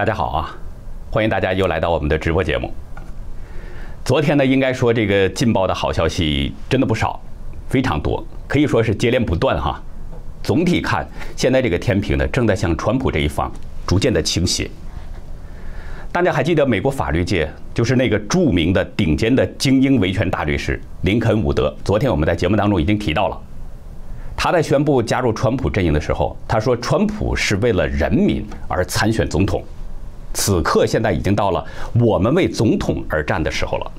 大家好啊，欢迎大家又来到我们的直播节目。昨天呢，应该说这个劲爆的好消息真的不少，非常多，可以说是接连不断哈。总体看，现在这个天平呢，正在向川普这一方逐渐的倾斜。大家还记得美国法律界就是那个著名的顶尖的精英维权大律师林肯·伍德，昨天我们在节目当中已经提到了。他在宣布加入川普阵营的时候，他说：“川普是为了人民而参选总统。”此刻现在已经到了我们为总统而战的时候了。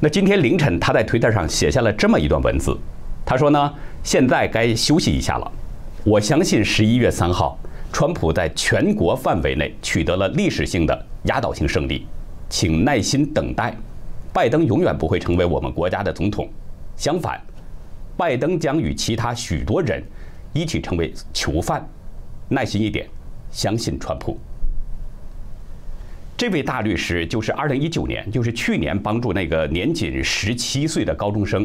那今天凌晨，他在推特上写下了这么一段文字，他说呢：“现在该休息一下了。我相信十一月三号，川普在全国范围内取得了历史性的压倒性胜利，请耐心等待。拜登永远不会成为我们国家的总统，相反，拜登将与其他许多人一起成为囚犯。耐心一点，相信川普。”这位大律师就是二零一九年，就是去年帮助那个年仅十七岁的高中生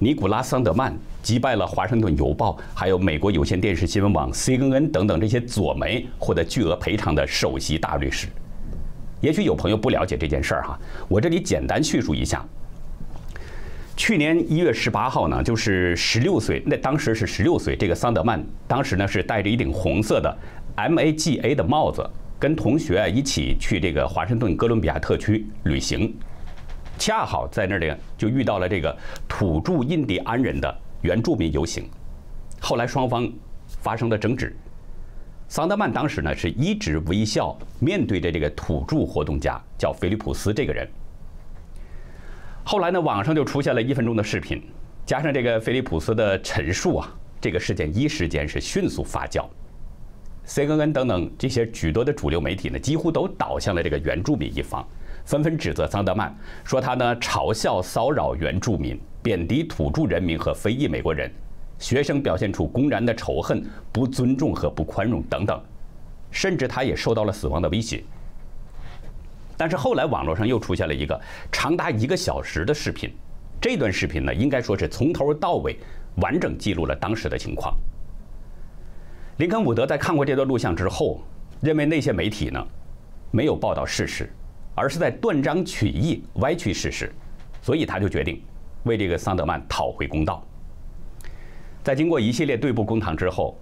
尼古拉桑德曼击败了《华盛顿邮报》还有美国有线电视新闻网 CNN 等等这些左媒获得巨额赔偿的首席大律师。也许有朋友不了解这件事儿哈，我这里简单叙述一下。去年一月十八号呢，就是十六岁，那当时是十六岁，这个桑德曼当时呢是戴着一顶红色的 MAGA 的帽子。跟同学一起去这个华盛顿哥伦比亚特区旅行，恰好在那里就遇到了这个土著印第安人的原住民游行，后来双方发生了争执。桑德曼当时呢是一直微笑面对着这个土著活动家，叫菲利普斯这个人。后来呢，网上就出现了一分钟的视频，加上这个菲利普斯的陈述啊，这个事件一时间是迅速发酵。CNN 等等这些许多的主流媒体呢，几乎都倒向了这个原住民一方，纷纷指责桑德曼，说他呢嘲笑、骚扰原住民，贬低土著人民和非裔美国人，学生表现出公然的仇恨、不尊重和不宽容等等，甚至他也受到了死亡的威胁。但是后来网络上又出现了一个长达一个小时的视频，这段视频呢，应该说是从头到尾完整记录了当时的情况。林肯·伍德在看过这段录像之后，认为那些媒体呢没有报道事实，而是在断章取义、歪曲事实，所以他就决定为这个桑德曼讨回公道。在经过一系列对簿公堂之后，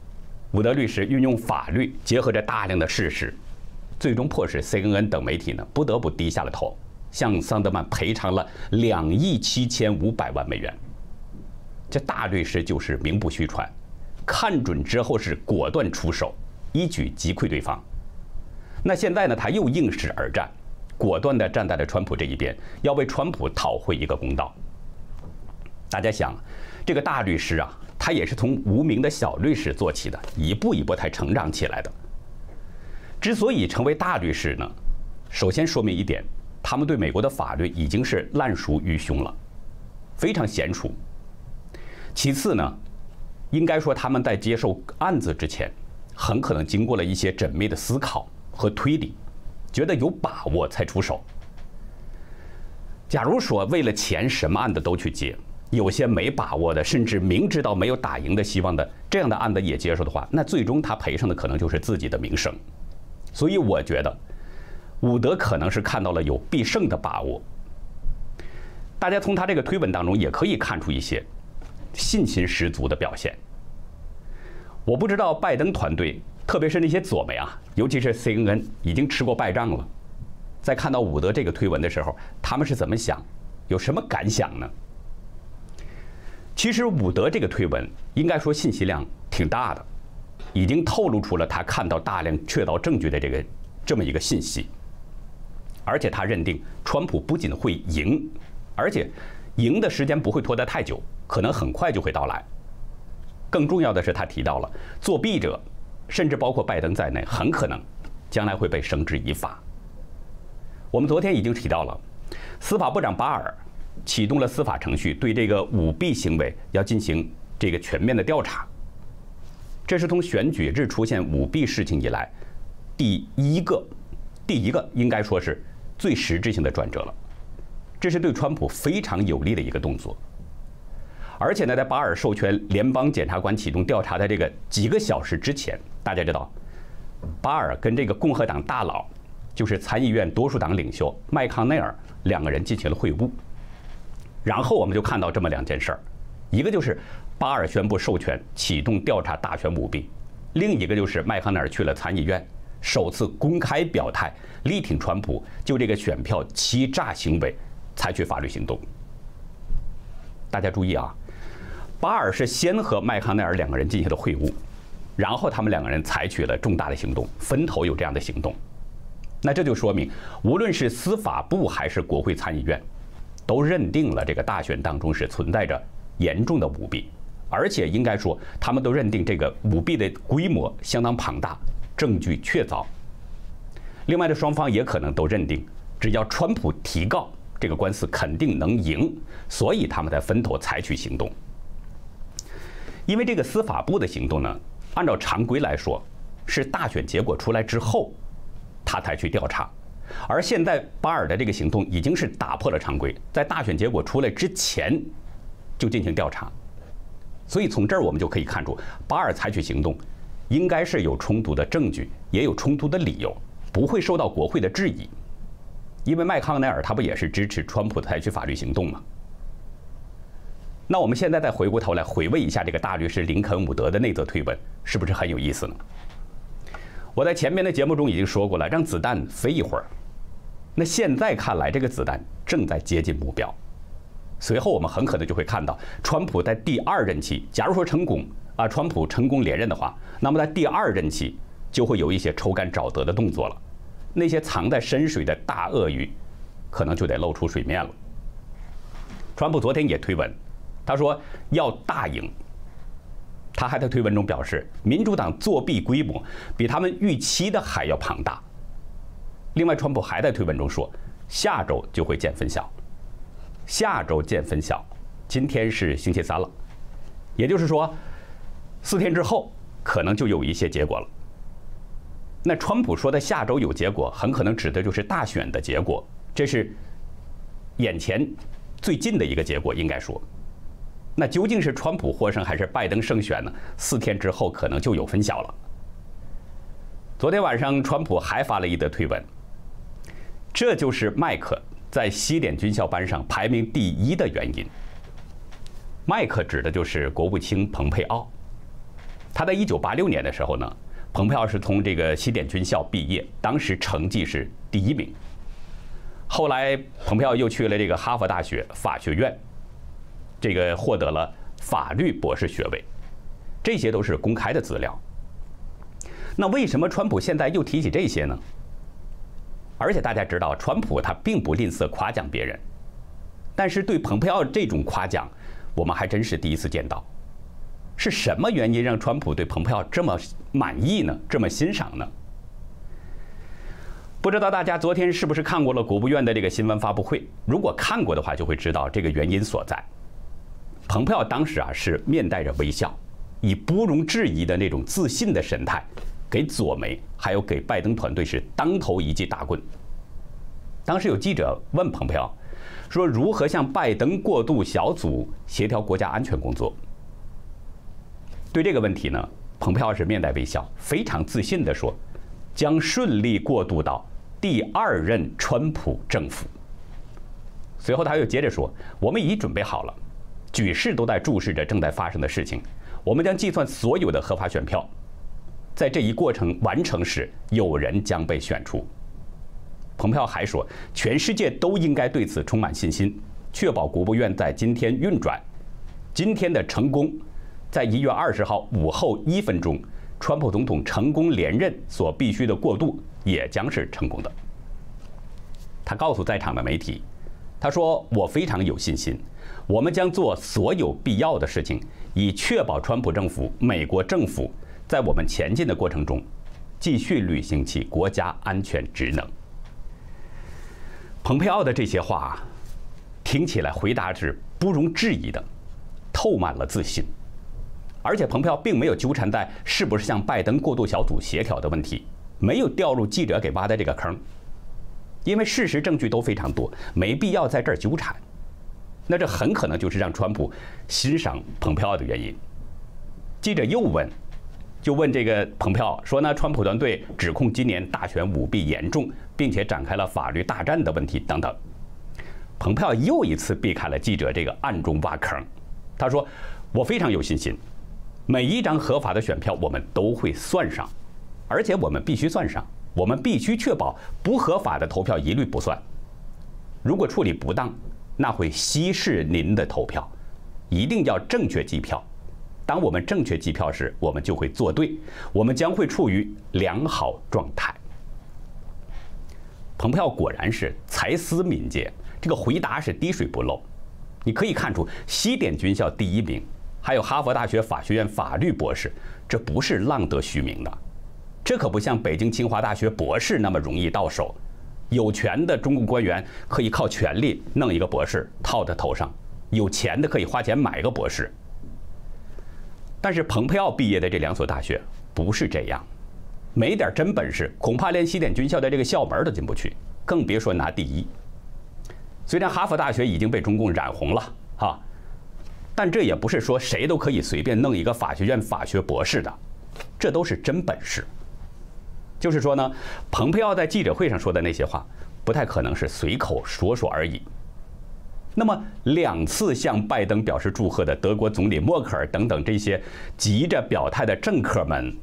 伍德律师运用法律，结合着大量的事实，最终迫使 CNN 等媒体呢不得不低下了头，向桑德曼赔偿了两亿七千五百万美元。这大律师就是名不虚传。看准之后是果断出手，一举击溃对方。那现在呢？他又应势而战，果断地站在了川普这一边，要为川普讨回一个公道。大家想，这个大律师啊，他也是从无名的小律师做起的，一步一步才成长起来的。之所以成为大律师呢，首先说明一点，他们对美国的法律已经是烂熟于胸了，非常娴熟。其次呢？应该说，他们在接受案子之前，很可能经过了一些缜密的思考和推理，觉得有把握才出手。假如说为了钱什么案子都去接，有些没把握的，甚至明知道没有打赢的希望的这样的案子也接受的话，那最终他赔上的可能就是自己的名声。所以我觉得，伍德可能是看到了有必胜的把握。大家从他这个推文当中也可以看出一些信心十足的表现。我不知道拜登团队，特别是那些左媒啊，尤其是 CNN，已经吃过败仗了，在看到伍德这个推文的时候，他们是怎么想，有什么感想呢？其实伍德这个推文应该说信息量挺大的，已经透露出了他看到大量确凿证据的这个这么一个信息，而且他认定川普不仅会赢，而且赢的时间不会拖得太久，可能很快就会到来。更重要的是，他提到了作弊者，甚至包括拜登在内，很可能将来会被绳之以法。我们昨天已经提到了，司法部长巴尔启动了司法程序，对这个舞弊行为要进行这个全面的调查。这是从选举日出现舞弊事情以来，第一个，第一个应该说是最实质性的转折了。这是对川普非常有利的一个动作。而且呢，在巴尔授权联邦检察官启动调查的这个几个小时之前，大家知道，巴尔跟这个共和党大佬，就是参议院多数党领袖麦康奈尔两个人进行了会晤。然后我们就看到这么两件事儿，一个就是巴尔宣布授权启动调查大选舞弊，另一个就是麦康奈尔去了参议院，首次公开表态力挺川普就这个选票欺诈行为采取法律行动。大家注意啊，巴尔是先和麦康奈尔两个人进行了会晤，然后他们两个人采取了重大的行动，分头有这样的行动。那这就说明，无论是司法部还是国会参议院，都认定了这个大选当中是存在着严重的舞弊，而且应该说，他们都认定这个舞弊的规模相当庞大，证据确凿。另外的双方也可能都认定，只要川普提告。这个官司肯定能赢，所以他们在分头采取行动。因为这个司法部的行动呢，按照常规来说，是大选结果出来之后，他才去调查。而现在巴尔的这个行动已经是打破了常规，在大选结果出来之前就进行调查。所以从这儿我们就可以看出，巴尔采取行动应该是有充足的证据，也有充足的理由，不会受到国会的质疑。因为麦康奈尔他不也是支持川普采取法律行动吗？那我们现在再回过头来回味一下这个大律师林肯伍德的那则推文，是不是很有意思呢？我在前面的节目中已经说过了，让子弹飞一会儿。那现在看来，这个子弹正在接近目标。随后我们很可能就会看到，川普在第二任期，假如说成功啊，川普成功连任的话，那么在第二任期就会有一些抽干沼泽的动作了。那些藏在深水的大鳄鱼，可能就得露出水面了。川普昨天也推文，他说要大赢。他还在推文中表示，民主党作弊规模比他们预期的还要庞大。另外，川普还在推文中说，下周就会见分晓。下周见分晓，今天是星期三了，也就是说，四天之后可能就有一些结果了。那川普说的下周有结果，很可能指的就是大选的结果，这是眼前最近的一个结果，应该说。那究竟是川普获胜还是拜登胜选呢？四天之后可能就有分晓了。昨天晚上，川普还发了一则推文，这就是麦克在西点军校班上排名第一的原因。麦克指的就是国务卿蓬佩奥，他在一九八六年的时候呢。蓬佩奥是从这个西点军校毕业，当时成绩是第一名。后来，蓬佩奥又去了这个哈佛大学法学院，这个获得了法律博士学位。这些都是公开的资料。那为什么川普现在又提起这些呢？而且大家知道，川普他并不吝啬夸奖别人，但是对蓬佩奥这种夸奖，我们还真是第一次见到。是什么原因让川普对蓬佩奥这么满意呢？这么欣赏呢？不知道大家昨天是不是看过了国务院的这个新闻发布会？如果看过的话，就会知道这个原因所在。蓬佩奥当时啊是面带着微笑，以不容置疑的那种自信的神态，给左媒还有给拜登团队是当头一记大棍。当时有记者问蓬佩奥，说如何向拜登过渡小组协调国家安全工作？对这个问题呢，蓬佩奥是面带微笑，非常自信地说，将顺利过渡到第二任川普政府。随后他又接着说，我们已准备好了，举世都在注视着正在发生的事情，我们将计算所有的合法选票，在这一过程完成时，有人将被选出。蓬佩奥还说，全世界都应该对此充满信心，确保国务院在今天运转，今天的成功。在一月二十号午后一分钟，川普总统成功连任所必须的过渡也将是成功的。他告诉在场的媒体，他说：“我非常有信心，我们将做所有必要的事情，以确保川普政府、美国政府在我们前进的过程中，继续履行其国家安全职能。”蓬佩奥的这些话，听起来回答是不容置疑的，透满了自信。而且，蓬佩奥并没有纠缠在是不是向拜登过渡小组协调的问题，没有掉入记者给挖的这个坑，因为事实证据都非常多，没必要在这儿纠缠。那这很可能就是让川普欣赏蓬佩奥的原因。记者又问：“就问这个蓬佩奥说呢，川普团队指控今年大选舞弊严重，并且展开了法律大战的问题等等。蓬佩奥又一次避开了记者这个暗中挖坑，他说：“我非常有信心，每一张合法的选票我们都会算上，而且我们必须算上，我们必须确保不合法的投票一律不算。如果处理不当，那会稀释您的投票，一定要正确计票。”当我们正确计票时，我们就会做对，我们将会处于良好状态。蓬佩奥果然是才思敏捷，这个回答是滴水不漏。你可以看出，西点军校第一名，还有哈佛大学法学院法律博士，这不是浪得虚名的。这可不像北京清华大学博士那么容易到手。有权的中共官员可以靠权力弄一个博士套在头上，有钱的可以花钱买个博士。但是蓬佩奥毕业的这两所大学不是这样，没点真本事，恐怕连西点军校的这个校门都进不去，更别说拿第一。虽然哈佛大学已经被中共染红了哈，但这也不是说谁都可以随便弄一个法学院法学博士的，这都是真本事。就是说呢，蓬佩奥在记者会上说的那些话，不太可能是随口说说而已。那么，两次向拜登表示祝贺的德国总理默克尔等等这些急着表态的政客们，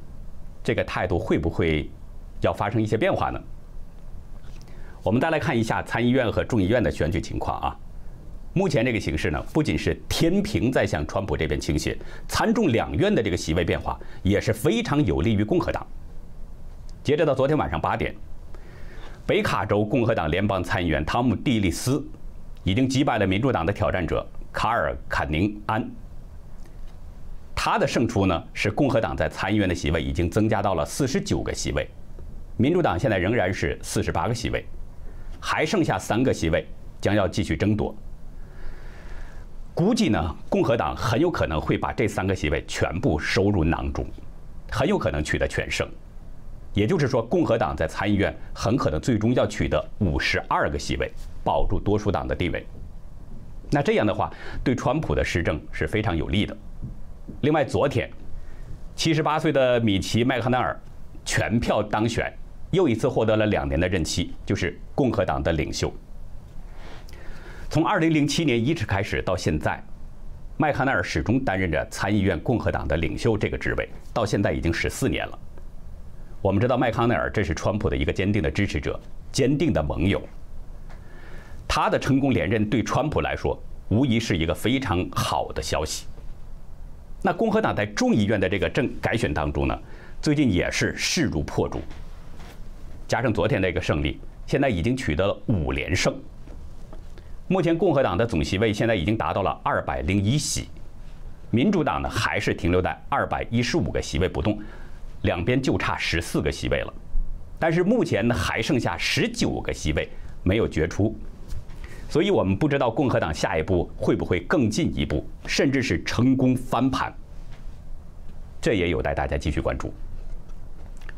这个态度会不会要发生一些变化呢？我们再来看一下参议院和众议院的选举情况啊。目前这个形势呢，不仅是天平在向川普这边倾斜，参众两院的这个席位变化也是非常有利于共和党。截止到昨天晚上八点，北卡州共和党联邦参议员汤姆·蒂利斯。已经击败了民主党的挑战者卡尔·坎宁安。他的胜出呢，使共和党在参议院的席位已经增加到了四十九个席位，民主党现在仍然是四十八个席位，还剩下三个席位将要继续争夺。估计呢，共和党很有可能会把这三个席位全部收入囊中，很有可能取得全胜。也就是说，共和党在参议院很可能最终要取得五十二个席位。保住多数党的地位，那这样的话，对川普的施政是非常有利的。另外，昨天，七十八岁的米奇·麦康奈尔全票当选，又一次获得了两年的任期，就是共和党的领袖。从二零零七年一直开始到现在，麦康奈尔始终担任着参议院共和党的领袖这个职位，到现在已经十四年了。我们知道，麦康奈尔这是川普的一个坚定的支持者，坚定的盟友。他的成功连任对川普来说无疑是一个非常好的消息。那共和党在众议院的这个政改选当中呢，最近也是势如破竹。加上昨天的一个胜利，现在已经取得了五连胜。目前共和党的总席位现在已经达到了二百零一席，民主党呢还是停留在二百一十五个席位不动，两边就差十四个席位了。但是目前还剩下十九个席位没有决出。所以我们不知道共和党下一步会不会更进一步，甚至是成功翻盘，这也有待大家继续关注。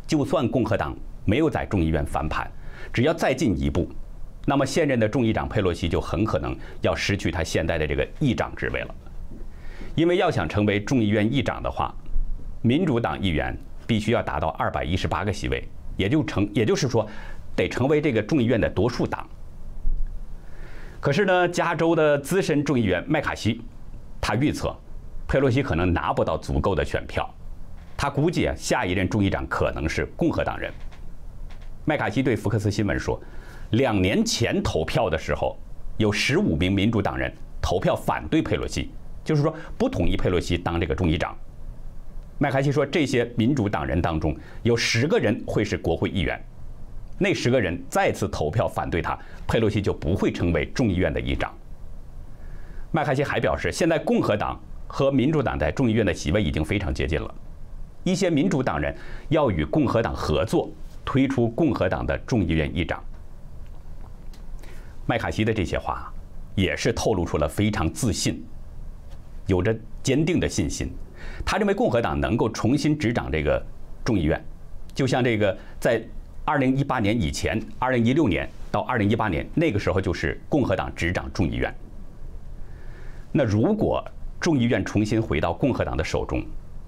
就算共和党没有在众议院翻盘，只要再进一步，那么现任的众议长佩洛西就很可能要失去他现在的这个议长职位了。因为要想成为众议院议长的话，民主党议员必须要达到二百一十八个席位，也就成，也就是说，得成为这个众议院的多数党。可是呢，加州的资深众议员麦卡锡，他预测，佩洛西可能拿不到足够的选票。他估计啊，下一任众议长可能是共和党人。麦卡锡对福克斯新闻说，两年前投票的时候，有十五名民主党人投票反对佩洛西，就是说不同意佩洛西当这个众议长。麦卡锡说，这些民主党人当中有十个人会是国会议员。那十个人再次投票反对他，佩洛西就不会成为众议院的议长。麦卡锡还表示，现在共和党和民主党在众议院的席位已经非常接近了，一些民主党人要与共和党合作，推出共和党的众议院议长。麦卡锡的这些话，也是透露出了非常自信，有着坚定的信心。他认为共和党能够重新执掌这个众议院，就像这个在。二零一八年以前，二零一六年到二零一八年那个时候就是共和党执掌众议院。那如果众议院重新回到共和党的手中，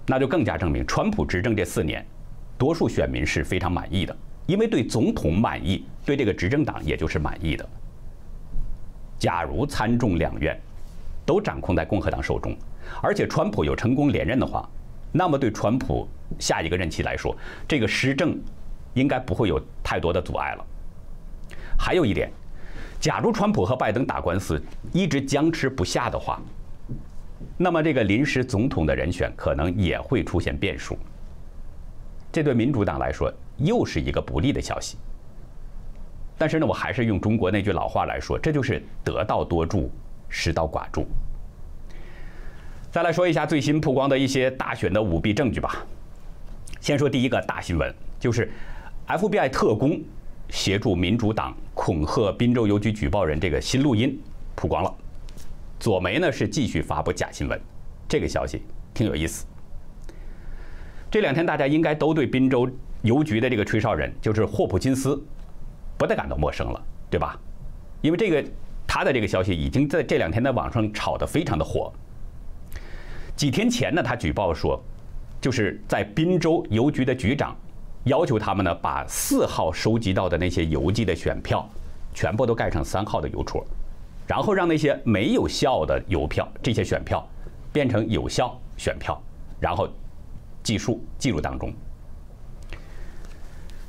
那就更加证明川普执政这四年，多数选民是非常满意的，因为对总统满意，对这个执政党也就是满意的。假如参众两院都掌控在共和党手中，而且川普有成功连任的话，那么对川普下一个任期来说，这个施政应该不会有太多的阻碍了。还有一点，假如川普和拜登打官司一直僵持不下的话，那么这个临时总统的人选可能也会出现变数。这对民主党来说又是一个不利的消息。但是呢，我还是用中国那句老话来说，这就是得道多助，失道寡助。再来说一下最新曝光的一些大选的舞弊证据吧。先说第一个大新闻，就是 FBI 特工协助民主党恐吓滨州邮局举报人这个新录音曝光了。左媒呢是继续发布假新闻，这个消息挺有意思。这两天大家应该都对滨州邮局的这个吹哨人，就是霍普金斯。不太感到陌生了，对吧？因为这个他的这个消息已经在这两天在网上炒得非常的火。几天前呢，他举报说，就是在滨州邮局的局长要求他们呢，把四号收集到的那些邮寄的选票全部都盖上三号的邮戳，然后让那些没有效的邮票这些选票变成有效选票，然后计数记录当中。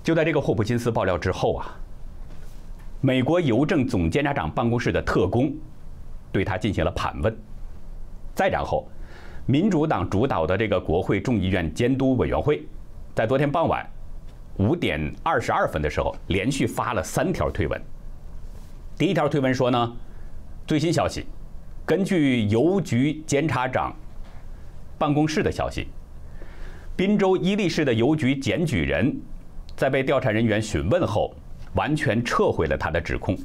就在这个霍普金斯爆料之后啊。美国邮政总监察长办公室的特工对他进行了盘问，再然后，民主党主导的这个国会众议院监督委员会，在昨天傍晚五点二十二分的时候，连续发了三条推文。第一条推文说呢，最新消息，根据邮局监察长办公室的消息，滨州伊利市的邮局检举人，在被调查人员询问后。完全撤回了他的指控。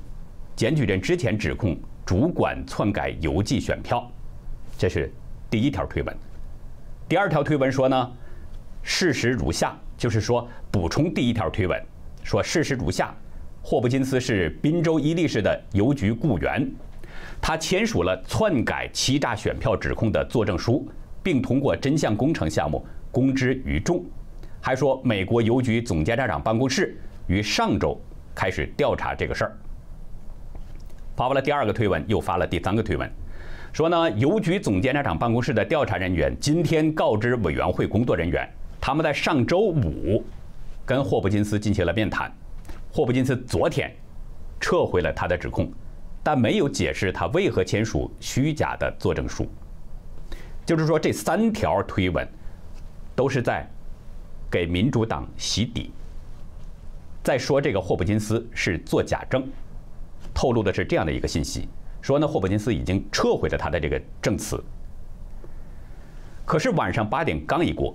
检举人之前指控主管篡改邮寄选票，这是第一条推文。第二条推文说呢，事实如下，就是说补充第一条推文，说事实如下：霍普金斯是宾州伊利市的邮局雇员，他签署了篡改、欺诈选票指控的作证书，并通过真相工程项目公之于众。还说，美国邮局总监察长办公室于上周。开始调查这个事儿，发布了第二个推文，又发了第三个推文，说呢，邮局总监察长办公室的调查人员今天告知委员会工作人员，他们在上周五跟霍普金斯进行了面谈，霍普金斯昨天撤回了他的指控，但没有解释他为何签署虚假的作证书，就是说这三条推文都是在给民主党洗底。在说这个霍普金斯是做假证，透露的是这样的一个信息，说呢霍普金斯已经撤回了他的这个证词。可是晚上八点刚一过，《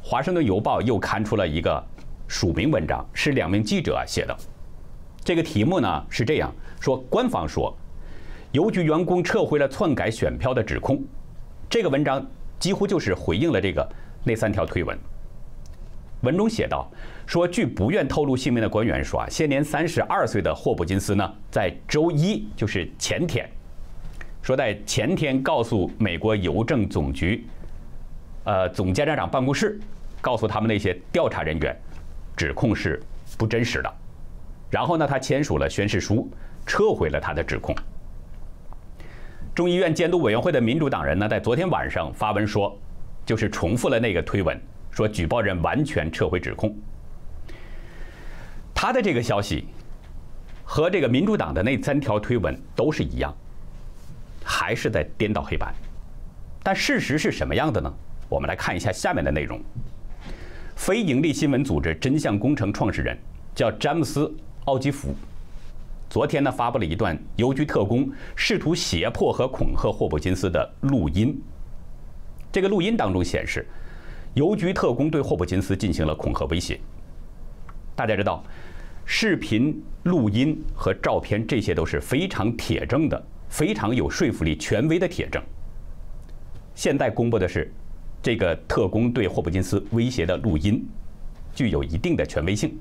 华盛顿邮报》又刊出了一个署名文章，是两名记者写的。这个题目呢是这样说：官方说，邮局员工撤回了篡改选票的指控。这个文章几乎就是回应了这个那三条推文。文中写道。说，据不愿透露姓名的官员说啊，现年三十二岁的霍普金斯呢，在周一，就是前天，说在前天告诉美国邮政总局，呃，总监察长办公室，告诉他们那些调查人员，指控是不真实的。然后呢，他签署了宣誓书，撤回了他的指控。众议院监督委员会的民主党人呢，在昨天晚上发文说，就是重复了那个推文，说举报人完全撤回指控。他的这个消息和这个民主党的那三条推文都是一样，还是在颠倒黑白。但事实是什么样的呢？我们来看一下下面的内容。非盈利新闻组织真相工程创始人叫詹姆斯·奥基弗，昨天呢发布了一段邮局特工试图胁迫和恐吓霍普金斯的录音。这个录音当中显示，邮局特工对霍普金斯进行了恐吓威胁。大家知道。视频、录音和照片，这些都是非常铁证的、非常有说服力、权威的铁证。现在公布的是这个特工对霍普金斯威胁的录音，具有一定的权威性。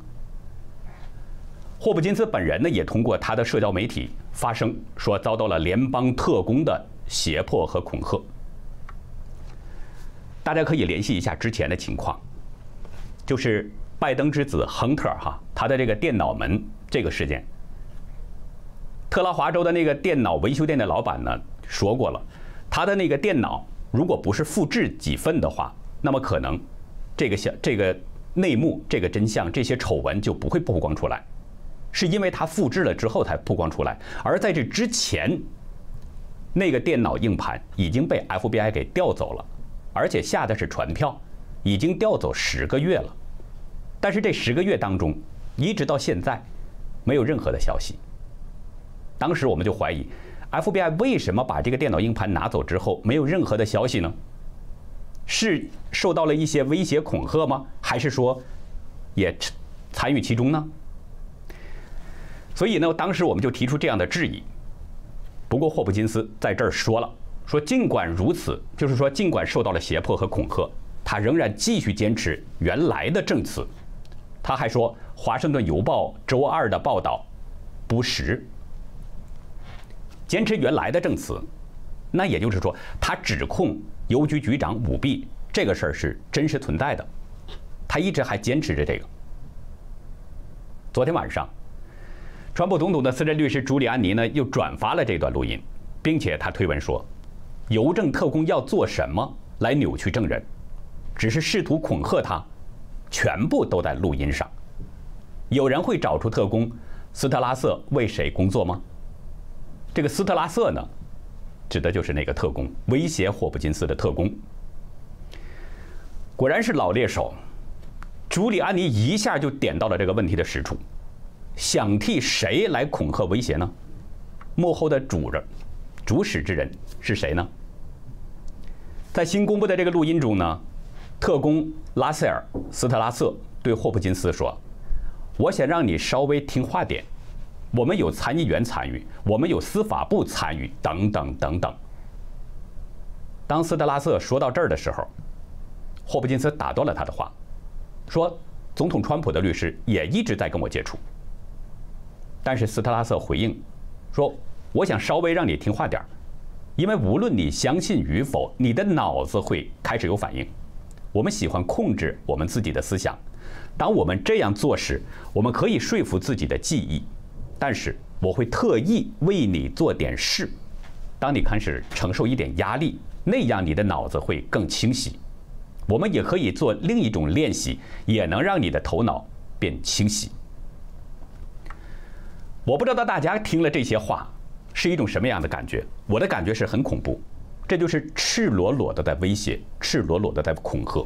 霍普金斯本人呢，也通过他的社交媒体发声，说遭到了联邦特工的胁迫和恐吓。大家可以联系一下之前的情况，就是拜登之子亨特哈，他的这个电脑门这个事件。特拉华州的那个电脑维修店的老板呢说过了，他的那个电脑如果不是复制几份的话，那么可能这个小这个内幕、这个真相、这些丑闻就不会曝光出来，是因为他复制了之后才曝光出来，而在这之前，那个电脑硬盘已经被 FBI 给调走了，而且下的是传票，已经调走十个月了，但是这十个月当中，一直到现在，没有任何的消息。当时我们就怀疑，FBI 为什么把这个电脑硬盘拿走之后没有任何的消息呢？是受到了一些威胁恐吓吗？还是说也参与其中呢？所以呢，当时我们就提出这样的质疑。不过霍普金斯在这儿说了，说尽管如此，就是说尽管受到了胁迫和恐吓，他仍然继续坚持原来的证词。他还说，《华盛顿邮报》周二的报道不实。坚持原来的证词，那也就是说，他指控邮局局长舞弊这个事儿是真实存在的，他一直还坚持着这个。昨天晚上，川普总统的私人律师朱利安尼呢又转发了这段录音，并且他推文说，邮政特工要做什么来扭曲证人，只是试图恐吓他，全部都在录音上。有人会找出特工斯特拉瑟为谁工作吗？这个斯特拉瑟呢，指的就是那个特工，威胁霍普金斯的特工。果然是老猎手，朱利安尼一下就点到了这个问题的实处。想替谁来恐吓威胁呢？幕后的主人、主使之人是谁呢？在新公布的这个录音中呢，特工拉塞尔·斯特拉瑟对霍普金斯说：“我想让你稍微听话点。”我们有参议员参与，我们有司法部参与，等等等等。当斯特拉瑟说到这儿的时候，霍普金斯打断了他的话，说：“总统川普的律师也一直在跟我接触。”但是斯特拉瑟回应说：“我想稍微让你听话点儿，因为无论你相信与否，你的脑子会开始有反应。我们喜欢控制我们自己的思想，当我们这样做时，我们可以说服自己的记忆。”但是我会特意为你做点事，当你开始承受一点压力，那样你的脑子会更清晰。我们也可以做另一种练习，也能让你的头脑变清晰。我不知道大家听了这些话是一种什么样的感觉？我的感觉是很恐怖，这就是赤裸裸的在威胁，赤裸裸的在恐吓。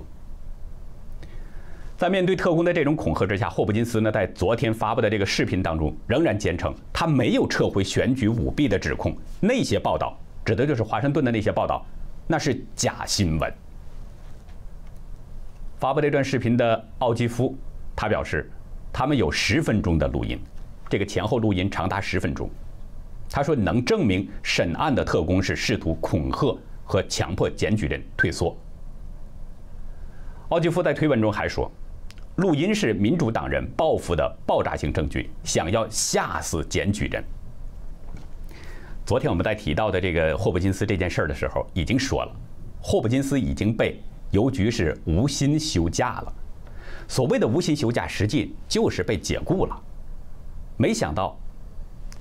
在面对特工的这种恐吓之下，霍普金斯呢，在昨天发布的这个视频当中，仍然坚称他没有撤回选举舞弊的指控。那些报道，指的就是华盛顿的那些报道，那是假新闻。发布这段视频的奥基夫，他表示，他们有十分钟的录音，这个前后录音长达十分钟。他说，能证明审案的特工是试图恐吓和强迫检举人退缩。奥基夫在推文中还说。录音是民主党人报复的爆炸性证据，想要吓死检举人。昨天我们在提到的这个霍普金斯这件事儿的时候，已经说了，霍普金斯已经被邮局是无薪休假了。所谓的无薪休假，实际就是被解雇了。没想到，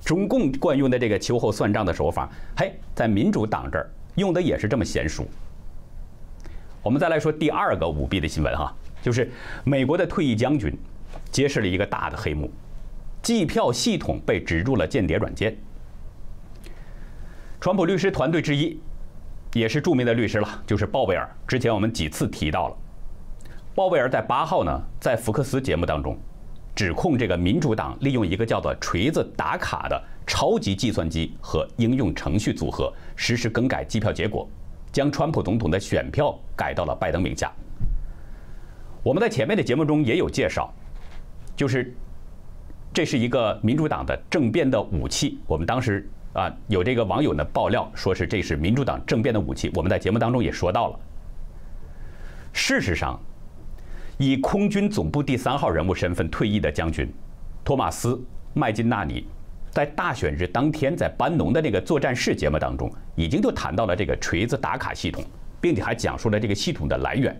中共惯用的这个秋后算账的手法，嘿，在民主党这儿用的也是这么娴熟。我们再来说第二个舞弊的新闻哈。就是美国的退役将军揭示了一个大的黑幕：计票系统被植入了间谍软件。川普律师团队之一，也是著名的律师了，就是鲍威尔。之前我们几次提到了，鲍威尔在八号呢，在福克斯节目当中，指控这个民主党利用一个叫做“锤子打卡”的超级计算机和应用程序组合，实时更改计票结果，将川普总统的选票改到了拜登名下。我们在前面的节目中也有介绍，就是这是一个民主党的政变的武器。我们当时啊有这个网友呢爆料说是这是民主党政变的武器。我们在节目当中也说到了。事实上，以空军总部第三号人物身份退役的将军托马斯·麦金纳尼，在大选日当天在班农的那个作战室节目当中，已经就谈到了这个锤子打卡系统，并且还讲述了这个系统的来源。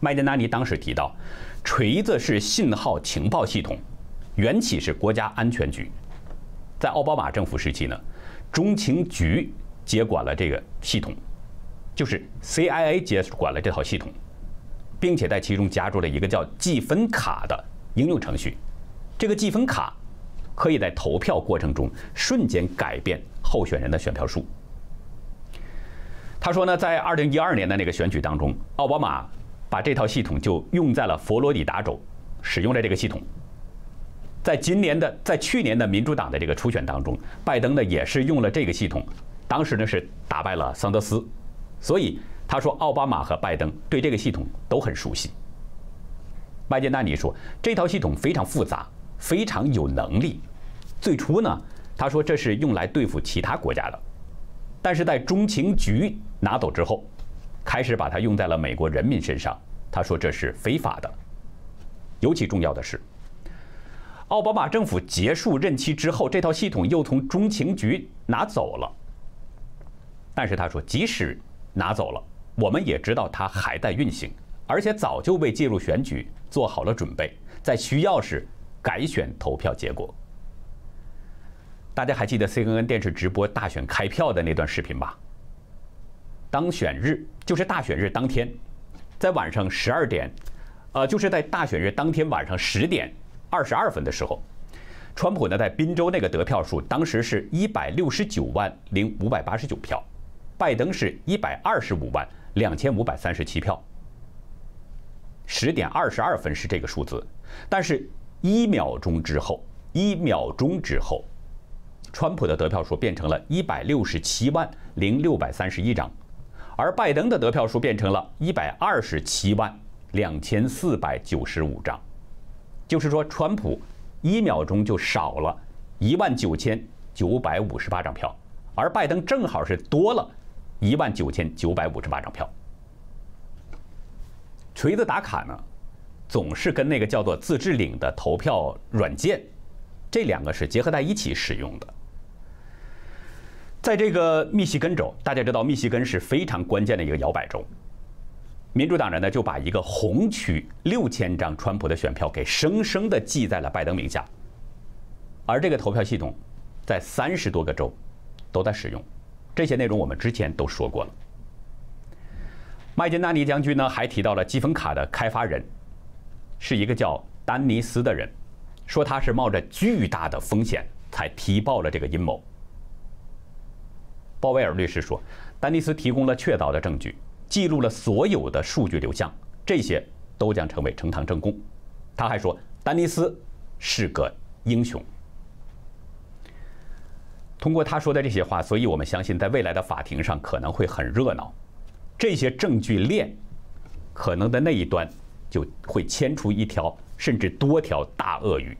麦金纳尼当时提到，锤子是信号情报系统，缘起是国家安全局。在奥巴马政府时期呢，中情局接管了这个系统，就是 CIA 接管了这套系统，并且在其中加入了一个叫计分卡的应用程序。这个计分卡可以在投票过程中瞬间改变候选人的选票数。他说呢，在二零一二年的那个选举当中，奥巴马把这套系统就用在了佛罗里达州，使用了这个系统。在今年的，在去年的民主党的这个初选当中，拜登呢也是用了这个系统，当时呢是打败了桑德斯。所以他说，奥巴马和拜登对这个系统都很熟悉。麦金纳尼说，这套系统非常复杂，非常有能力。最初呢，他说这是用来对付其他国家的。但是在中情局拿走之后，开始把它用在了美国人民身上。他说这是非法的。尤其重要的是，奥巴马政府结束任期之后，这套系统又从中情局拿走了。但是他说，即使拿走了，我们也知道它还在运行，而且早就为介入选举做好了准备，在需要时改选投票结果。大家还记得 CNN 电视直播大选开票的那段视频吧？当选日就是大选日当天，在晚上十二点，呃，就是在大选日当天晚上十点二十二分的时候，川普呢在宾州那个得票数当时是一百六十九万零五百八十九票，拜登是一百二十五万两千五百三十七票。十点二十二分是这个数字，但是一秒钟之后，一秒钟之后。川普的得票数变成了一百六十七万零六百三十一张，而拜登的得票数变成了一百二十七万两千四百九十五张，就是说，川普一秒钟就少了一万九千九百五十八张票，而拜登正好是多了一万九千九百五十八张票。锤子打卡呢，总是跟那个叫做自制领的投票软件，这两个是结合在一起使用的。在这个密西根州，大家知道密西根是非常关键的一个摇摆州。民主党人呢就把一个红区六千张川普的选票给生生的记在了拜登名下，而这个投票系统在三十多个州都在使用。这些内容我们之前都说过了。麦金纳尼将军呢还提到了积分卡的开发人是一个叫丹尼斯的人，说他是冒着巨大的风险才提报了这个阴谋。鲍威尔律师说，丹尼斯提供了确凿的证据，记录了所有的数据流向，这些都将成为呈堂证供。他还说，丹尼斯是个英雄。通过他说的这些话，所以我们相信，在未来的法庭上可能会很热闹。这些证据链可能的那一端就会牵出一条甚至多条大鳄鱼。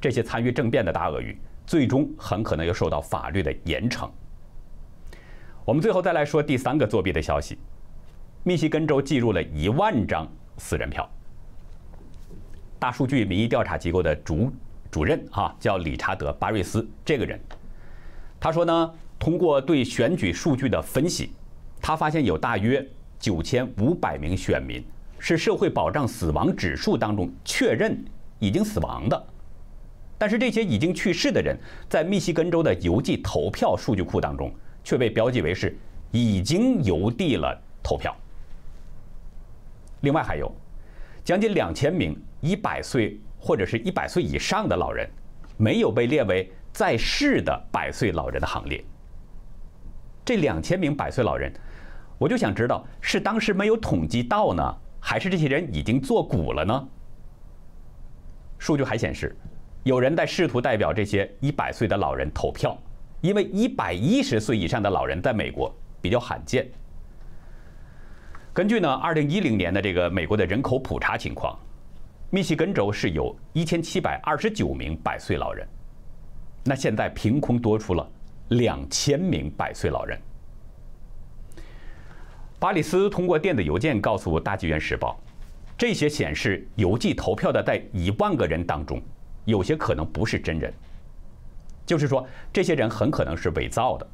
这些参与政变的大鳄鱼，最终很可能要受到法律的严惩。我们最后再来说第三个作弊的消息：密西根州记录了一万张私人票。大数据民意调查机构的主主任啊，叫理查德·巴瑞斯。这个人他说呢，通过对选举数据的分析，他发现有大约九千五百名选民是社会保障死亡指数当中确认已经死亡的，但是这些已经去世的人在密西根州的邮寄投票数据库当中。却被标记为是已经邮递了投票。另外还有将近两千名一百岁或者是一百岁以上的老人，没有被列为在世的百岁老人的行列。这两千名百岁老人，我就想知道是当时没有统计到呢，还是这些人已经做古了呢？数据还显示，有人在试图代表这些一百岁的老人投票。因为一百一十岁以上的老人在美国比较罕见。根据呢，二零一零年的这个美国的人口普查情况，密西根州是有一千七百二十九名百岁老人，那现在凭空多出了两千名百岁老人。巴里斯通过电子邮件告诉《大纪元时报》，这些显示邮寄投票的在一万个人当中，有些可能不是真人。就是说，这些人很可能是伪造的，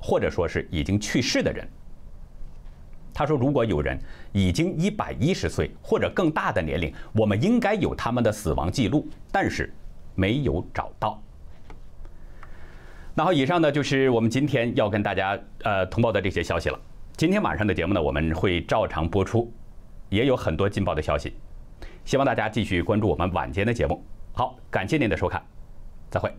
或者说是已经去世的人。他说，如果有人已经一百一十岁或者更大的年龄，我们应该有他们的死亡记录，但是没有找到。那好，以上呢就是我们今天要跟大家呃通报的这些消息了。今天晚上的节目呢，我们会照常播出，也有很多劲爆的消息，希望大家继续关注我们晚间的节目。好，感谢您的收看，再会。